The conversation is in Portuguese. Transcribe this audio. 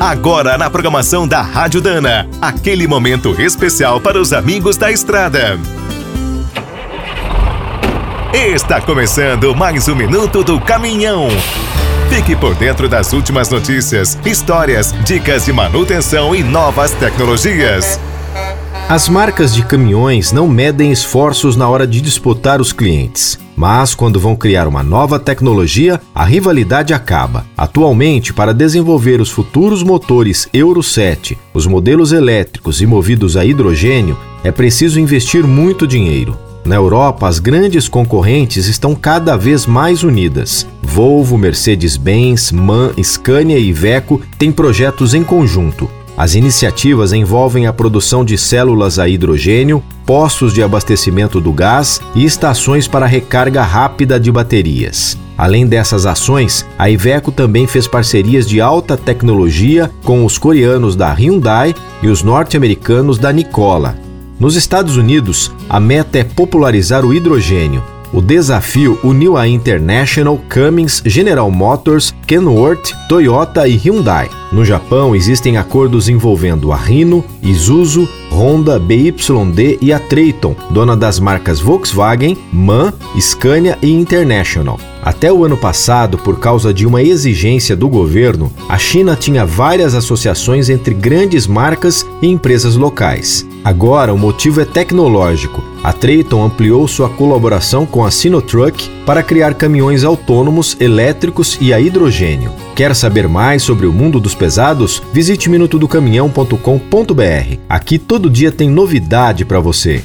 Agora na programação da Rádio Dana, aquele momento especial para os amigos da estrada. Está começando mais um minuto do caminhão. Fique por dentro das últimas notícias, histórias, dicas de manutenção e novas tecnologias. As marcas de caminhões não medem esforços na hora de disputar os clientes. Mas quando vão criar uma nova tecnologia, a rivalidade acaba. Atualmente, para desenvolver os futuros motores Euro 7, os modelos elétricos e movidos a hidrogênio, é preciso investir muito dinheiro. Na Europa, as grandes concorrentes estão cada vez mais unidas. Volvo, Mercedes-Benz, MAN, Scania e Iveco têm projetos em conjunto. As iniciativas envolvem a produção de células a hidrogênio, postos de abastecimento do gás e estações para recarga rápida de baterias. Além dessas ações, a Iveco também fez parcerias de alta tecnologia com os coreanos da Hyundai e os norte-americanos da Nikola. Nos Estados Unidos, a meta é popularizar o hidrogênio, o desafio uniu a International, Cummins, General Motors, Kenworth, Toyota e Hyundai. No Japão, existem acordos envolvendo a Rino, Isuzu, Honda, BYD e a Traton, dona das marcas Volkswagen, MAN, Scania e International. Até o ano passado, por causa de uma exigência do governo, a China tinha várias associações entre grandes marcas e empresas locais. Agora, o motivo é tecnológico. A Traton ampliou sua colaboração com a Sinotruck para criar caminhões autônomos, elétricos e a hidrogênio. Quer saber mais sobre o mundo dos pesados? Visite minutodocaminhão.com.br. Aqui todo dia tem novidade para você.